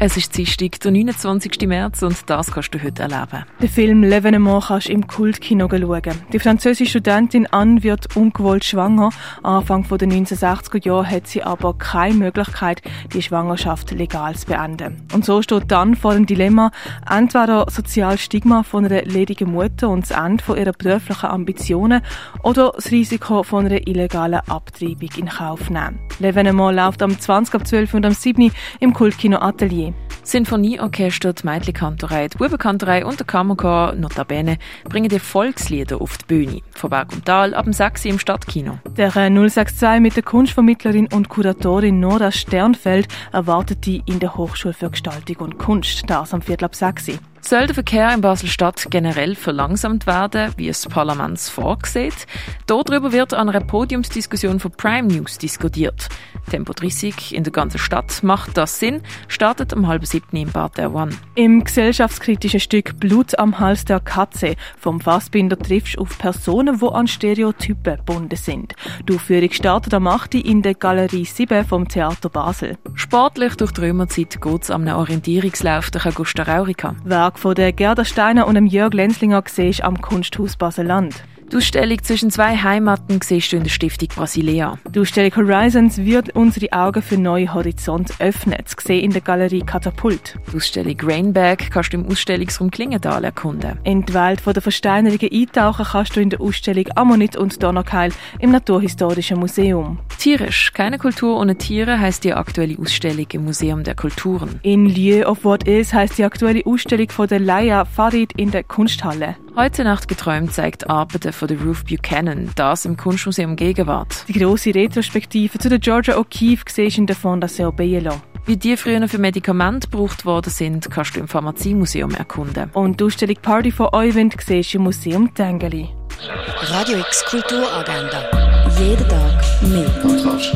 Es ist Dienstag, der 29. März und das kannst du heute erleben. Den Film «L'Evenement» kannst du im Kultkino schauen. Die französische Studentin Anne wird ungewollt schwanger. Anfang der 1960er Jahre hat sie aber keine Möglichkeit, die Schwangerschaft legal zu beenden. Und so steht dann vor dem Dilemma, entweder soziales Stigma von einer ledigen Mutter und das Ende ihrer beruflichen Ambitionen oder das Risiko von einer illegalen Abtreibung in Kauf nehmen. «L'Evenement» läuft am 20. ab 12 und am 7. im Kultkino Atelier. Sinfonieorchester, die Mädchenkantorei, die Bubenkantorei und der Kammerchor Notabene bringen dir Volkslieder auf die Bühne. Von Berg und Tal ab dem 6 im Stadtkino. Der 062 mit der Kunstvermittlerin und Kuratorin Nora Sternfeld erwartet die in der Hochschule für Gestaltung und Kunst. Das am Viertel ab 6 soll der Verkehr in Basel-Stadt generell verlangsamt werden, wie es das Parlament vorsieht? Darüber wird an einer Podiumsdiskussion von Prime News diskutiert. Tempo 30 in der ganzen Stadt macht das Sinn, startet um halb sieben im Bad der One. Im gesellschaftskritischen Stück Blut am Hals der Katze vom Fassbinder triffst du auf Personen, die an Stereotypen gebunden sind. Die Aufführung startet am 8. in der Galerie 7 vom Theater Basel. Sportlich durch die Römerzeit geht es am Orientierungslauf durch Augusta Raurica. Werk von der Gerda Steiner und dem Jörg Lenzlinger siehst am Kunsthaus Basel-Land. Die Ausstellung zwischen zwei Heimaten siehst du in der Stiftung Brasilea. Die Ausstellung Horizons wird unsere Augen für neue Horizonte öffnen, zu sehen in der Galerie Katapult. Die Ausstellung Rainbag kannst du im Ausstellungsraum Klingenthal erkunden. In die Welt der Versteinerungen eintauchen kannst du in der Ausstellung Ammonit und Donnerkeil im Naturhistorischen Museum. Tierisch, keine Kultur ohne Tiere heißt die aktuelle Ausstellung im Museum der Kulturen. In Lieu of What Is heißt die aktuelle Ausstellung von der Laia Farid in der Kunsthalle. Heute Nacht geträumt zeigt Arbeiten von der Ruth Buchanan, das im Kunstmuseum Gegenwart. Die grosse Retrospektive zu der Georgia O'Keeffe siehst in der Fondation Bielo. Wie die früher für Medikamente gebraucht worden sind, kannst du im Pharmaziemuseum erkunden. Und die Ausstellung Party for Euwind siehst du im Museum Tengeli. Radio X Kulturagenda. Jeden Tag mehr. Kontrast.